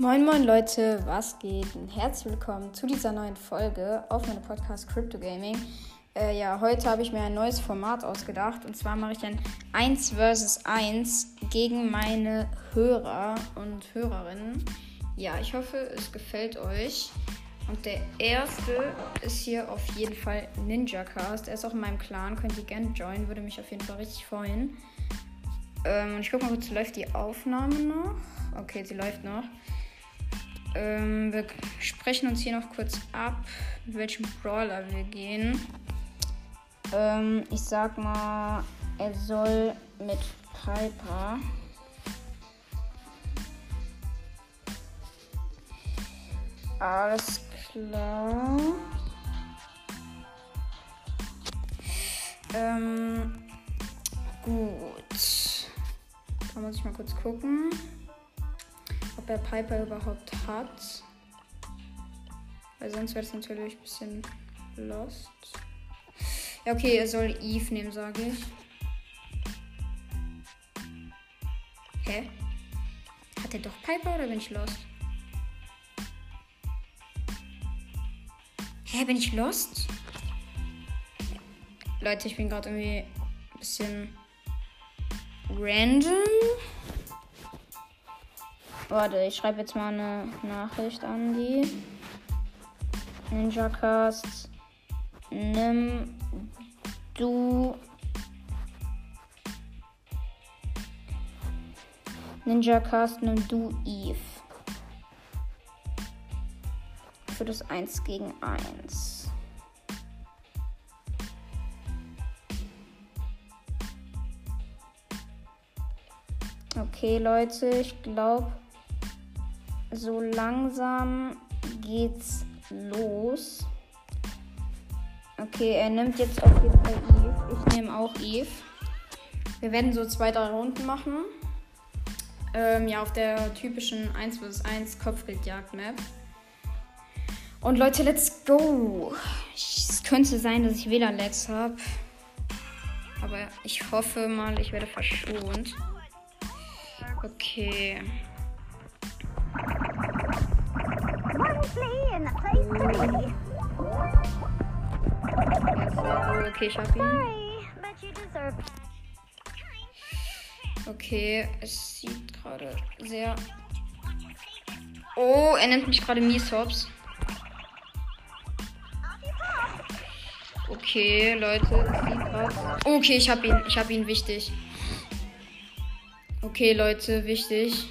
Moin moin Leute, was geht? Und herzlich willkommen zu dieser neuen Folge auf meinem Podcast Crypto Gaming. Äh, ja, heute habe ich mir ein neues Format ausgedacht und zwar mache ich ein 1 vs 1 gegen meine Hörer und Hörerinnen. Ja, ich hoffe, es gefällt euch. Und der erste ist hier auf jeden Fall Ninja Cast. Er ist auch in meinem Clan, könnt ihr gerne joinen, würde mich auf jeden Fall richtig freuen. Ähm, ich gucke mal kurz, läuft die Aufnahme noch? Okay, sie läuft noch. Ähm, wir sprechen uns hier noch kurz ab, mit welchem Brawler wir gehen. Ähm, ich sag mal, er soll mit Piper. Alles klar. Ähm, gut. Da muss ich mal kurz gucken ob er Piper überhaupt hat. Weil sonst wäre es natürlich ein bisschen lost. Ja, okay, er soll Eve nehmen, sage ich. Hä? Hat er doch Piper oder bin ich lost? Hä, bin ich lost? Leute, ich bin gerade irgendwie ein bisschen random. Warte, ich schreibe jetzt mal eine Nachricht an die. Ninja Cast. Nimm du Ninja Cast, nimm du Eve. Für das 1 gegen 1. Okay, Leute, ich glaube, so langsam geht's los. Okay, er nimmt jetzt auf jeden Fall Eve. Ich nehme auch Eve. Wir werden so zwei, drei Runden machen. Ähm, ja, auf der typischen 1 vs 1 Kopfgeldjagd-Map. Und Leute, let's go! Es könnte sein, dass ich WLAN-Lags habe. Aber ich hoffe mal, ich werde verschont. Okay. Okay, ich hab ihn. Okay, es sieht gerade sehr. Oh, er nennt mich gerade Mieshops. Okay, Leute, es sieht gerade. Okay, ich hab ihn. Ich hab ihn wichtig. Okay, Leute, wichtig.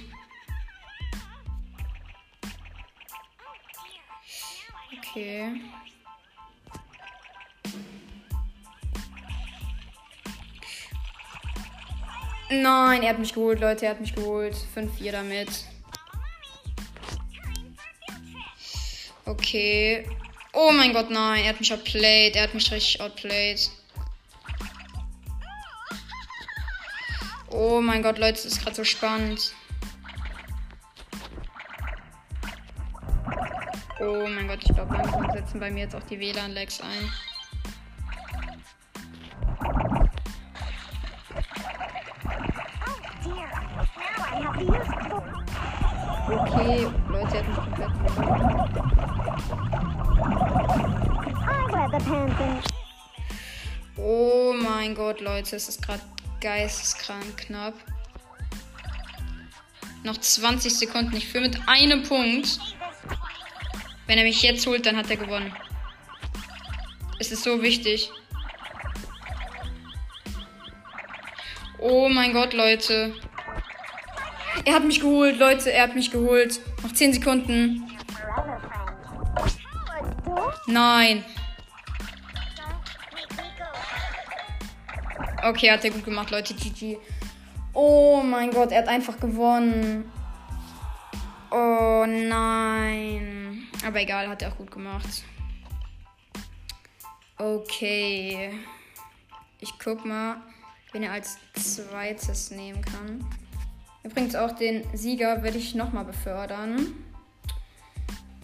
Okay. Nein, er hat mich geholt, Leute. Er hat mich geholt. 5-4 damit. Okay. Oh mein Gott, nein. Er hat mich outplayed. Er hat mich richtig outplayed. Oh mein Gott, Leute, das ist gerade so spannend. Oh mein Gott, ich glaube, langsam setzen bei mir jetzt auch die WLAN-Lags ein. Okay, Leute, hat mich komplett Oh mein Gott, Leute, es ist gerade geisteskrank knapp. Noch 20 Sekunden. Ich führe mit einem Punkt. Wenn er mich jetzt holt, dann hat er gewonnen. Es ist so wichtig. Oh mein Gott, Leute. Er hat mich geholt, Leute. Er hat mich geholt. Noch 10 Sekunden. Nein. Okay, hat er gut gemacht, Leute. GG. Oh mein Gott, er hat einfach gewonnen. Oh nein. Aber egal, hat er auch gut gemacht. Okay. Ich guck mal, wen er als zweites nehmen kann. Übrigens auch den Sieger werde ich nochmal befördern.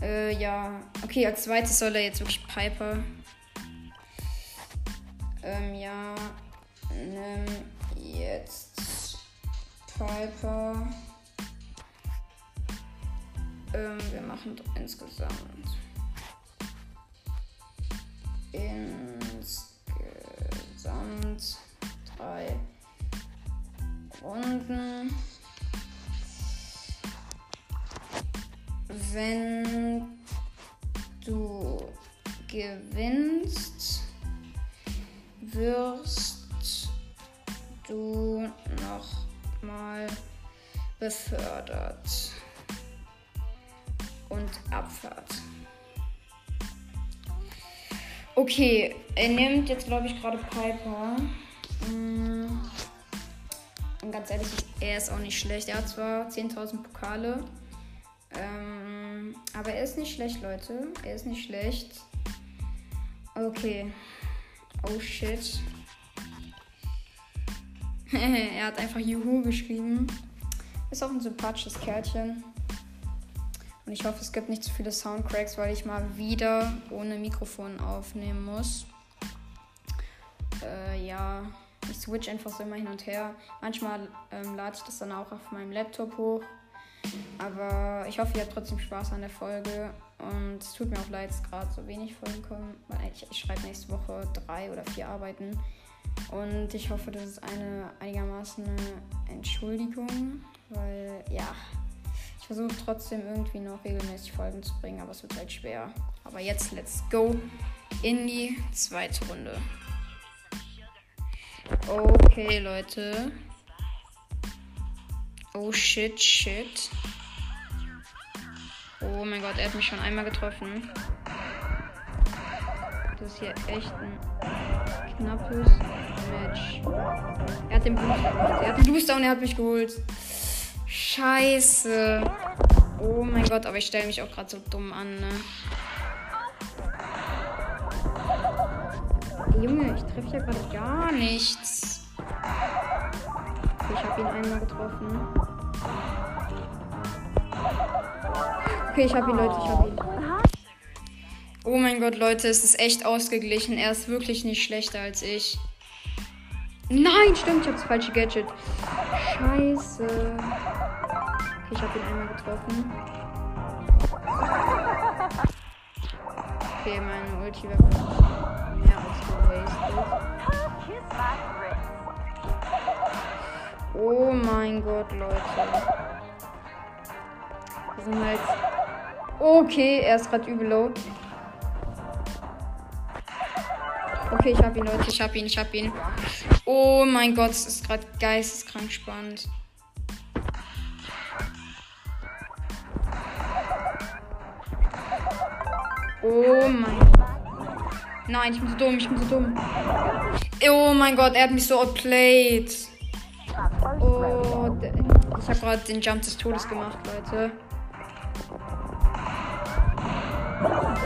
Äh, ja. Okay, als zweites soll er jetzt wirklich Piper. Ähm, ja. Nimm jetzt Piper. Wir machen insgesamt. Insgesamt drei Runden. Wenn du gewinnst, wirst du noch mal befördert und Abfahrt. Okay, er nimmt jetzt, glaube ich, gerade Piper. Mm. Und ganz ehrlich, er ist auch nicht schlecht. Er hat zwar 10.000 Pokale, ähm, aber er ist nicht schlecht, Leute. Er ist nicht schlecht. Okay. Oh shit. er hat einfach Juhu geschrieben. Ist auch ein sympathisches Kerlchen. Und ich hoffe, es gibt nicht zu viele Soundcracks, weil ich mal wieder ohne Mikrofon aufnehmen muss. Äh, ja, ich switch einfach so immer hin und her. Manchmal ähm, lade ich das dann auch auf meinem Laptop hoch. Aber ich hoffe, ihr habt trotzdem Spaß an der Folge. Und es tut mir auch leid, dass gerade so wenig Folgen kommen, weil ich, ich schreibe nächste Woche drei oder vier Arbeiten. Und ich hoffe, das ist eine einigermaßen eine Entschuldigung, weil ja, ich versuche trotzdem irgendwie noch regelmäßig Folgen zu bringen, aber es wird halt schwer. Aber jetzt let's go in die zweite Runde. Okay, Leute. Oh shit, shit. Oh mein Gott, er hat mich schon einmal getroffen. Das ist hier echt ein knappes Match. Er hat den geholt. Er hat den Booster und er hat mich geholt. Scheiße. Oh mein Gott, aber ich stelle mich auch gerade so dumm an, ne? Junge, ich treffe ja gerade gar nichts. Ich habe ihn einmal getroffen. Okay, ich habe ihn, Leute, ich habe ihn. Oh mein Gott, Leute, es ist echt ausgeglichen. Er ist wirklich nicht schlechter als ich. Nein, stimmt, ich habe das falsche Gadget. Scheiße. Ich habe ihn einmal getroffen. Okay, mein Ulti wäre mehr als gewastet. Oh mein Gott, Leute. Wir sind halt. Okay, er ist gerade übel low. Okay, ich hab ihn, Leute. Ich hab ihn, ich hab ihn. Oh mein Gott, es ist gerade geisteskrank spannend. Oh mein Gott. Nein, ich bin so dumm, ich bin so dumm. Oh mein Gott, er hat mich so outplayed. Oh, ich habe gerade den Jump des Todes gemacht, Leute.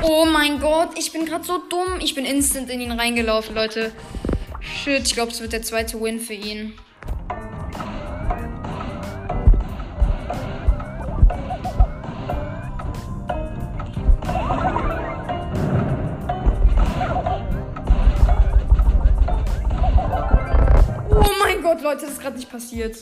Oh mein Gott, ich bin gerade so dumm. Ich bin instant in ihn reingelaufen, Leute. Shit, ich glaube, es wird der zweite Win für ihn. Gott, das ist gerade nicht passiert.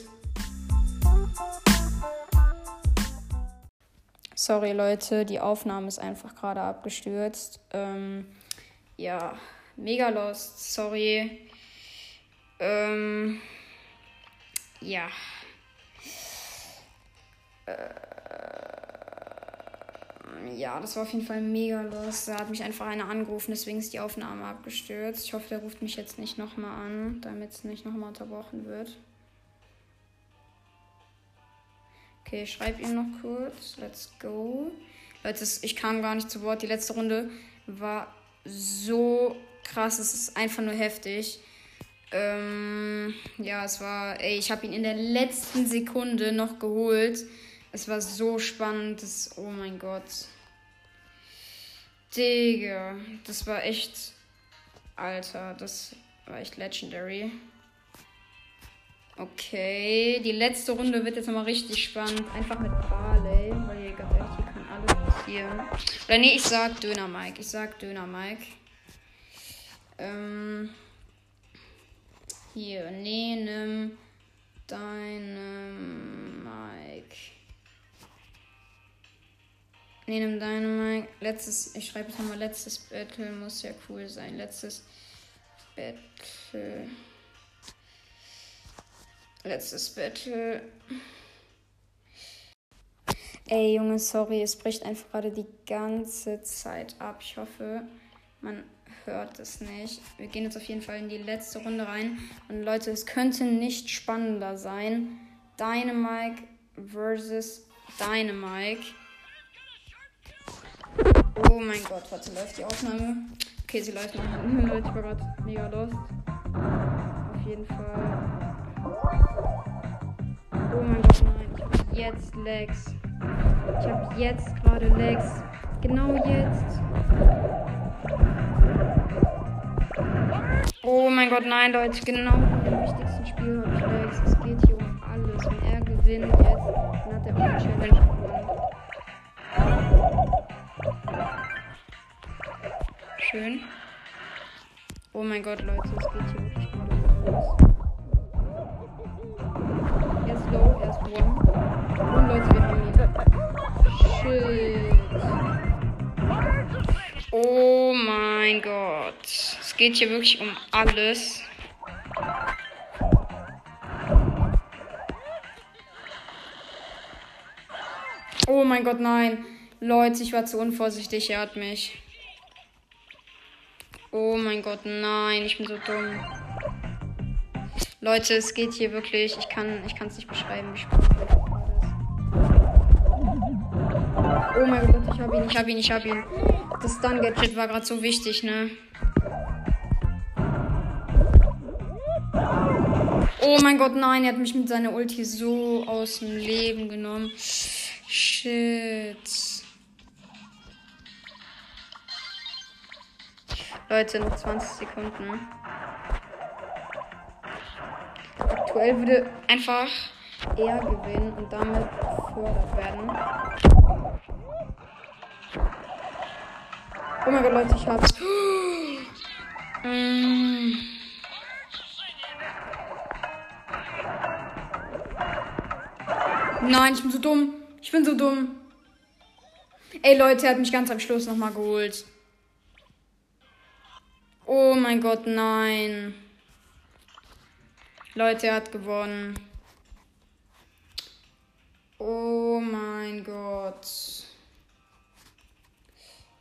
Sorry Leute, die Aufnahme ist einfach gerade abgestürzt. Ähm, ja, mega lost, sorry. Ähm, ja. Äh, ja, das war auf jeden Fall mega lost. Da hat mich einfach einer angerufen, deswegen ist die Aufnahme abgestürzt. Ich hoffe, der ruft mich jetzt nicht nochmal an, damit es nicht nochmal unterbrochen wird. Okay, ich schreibe ihm noch kurz. Let's go. Leute, ich kam gar nicht zu Wort. Die letzte Runde war so krass. Es ist einfach nur heftig. Ähm, ja, es war. Ey, ich habe ihn in der letzten Sekunde noch geholt. Es war so spannend. Das, oh mein Gott. Digga, das war echt. Alter, das war echt legendary. Okay, die letzte Runde wird jetzt nochmal richtig spannend. Einfach mit Barley, weil hier ganz ehrlich, hier kann alles passieren. Oder nee, ich sag Döner Mike. Ich sag Döner Mike. Ähm. Hier, nee, nimm deine Mike. Nee, nimm Dynamite. Letztes, ich schreibe jetzt nochmal, letztes Battle muss ja cool sein. Letztes Battle. Letztes Battle. Ey, Junge, sorry, es bricht einfach gerade die ganze Zeit ab. Ich hoffe, man hört es nicht. Wir gehen jetzt auf jeden Fall in die letzte Runde rein. Und Leute, es könnte nicht spannender sein. Dynamike versus Dynamike. Oh mein Gott, warte, läuft die Aufnahme? Okay, sie läuft noch. Leute, ich war gerade mega lost. Auf jeden Fall. Oh mein Gott, nein. Ich hab jetzt Legs. Ich hab jetzt gerade Legs. Genau jetzt. Oh mein Gott, nein, Leute. Genau in dem wichtigsten Spiel habe ich Legs. Es geht hier um alles. Wenn er gewinnt jetzt, dann hat er auch die Challenge gewonnen. Schön. Oh mein Gott, Leute, es geht hier wirklich gerade alles. Er ist low, er ist one. Und Leute, wir haben ihn. Shit. Oh mein Gott. Es geht hier wirklich um alles. Oh mein Gott, nein. Leute, ich war zu unvorsichtig. Er hat mich. Oh mein Gott, nein. Ich bin so dumm. Leute, es geht hier wirklich. Ich kann ich es nicht beschreiben, wie spannend. Oh mein Gott, ich hab ihn, ich hab ihn, ich hab ihn. Das Stun-Gadget war gerade so wichtig, ne? Oh mein Gott, nein, er hat mich mit seiner Ulti so aus dem Leben genommen. Shit. Leute, noch 20 Sekunden. Aktuell würde einfach er gewinnen und damit befördert werden. Oh mein Gott, Leute, ich hab's. Mm. Nein, ich bin so dumm. Ich bin so dumm. Ey, Leute, er hat mich ganz am Schluss nochmal geholt. Oh mein Gott, nein. Leute, er hat gewonnen. Oh mein Gott.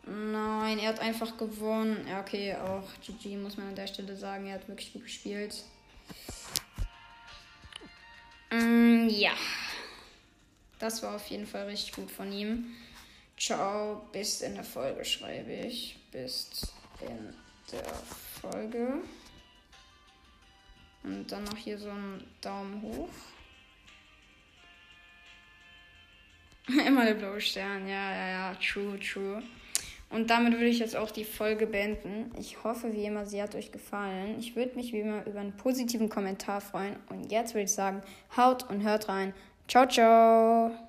Nein, er hat einfach gewonnen. Ja, okay, auch GG muss man an der Stelle sagen. Er hat wirklich gut gespielt. Mm, ja. Das war auf jeden Fall richtig gut von ihm. Ciao, bis in der Folge schreibe ich. Bis in der Folge. Und dann noch hier so ein Daumen hoch. Immer der blaue Stern, ja, ja, ja, true, true. Und damit würde ich jetzt auch die Folge beenden. Ich hoffe, wie immer, sie hat euch gefallen. Ich würde mich wie immer über einen positiven Kommentar freuen. Und jetzt würde ich sagen, haut und hört rein. Ciao, ciao.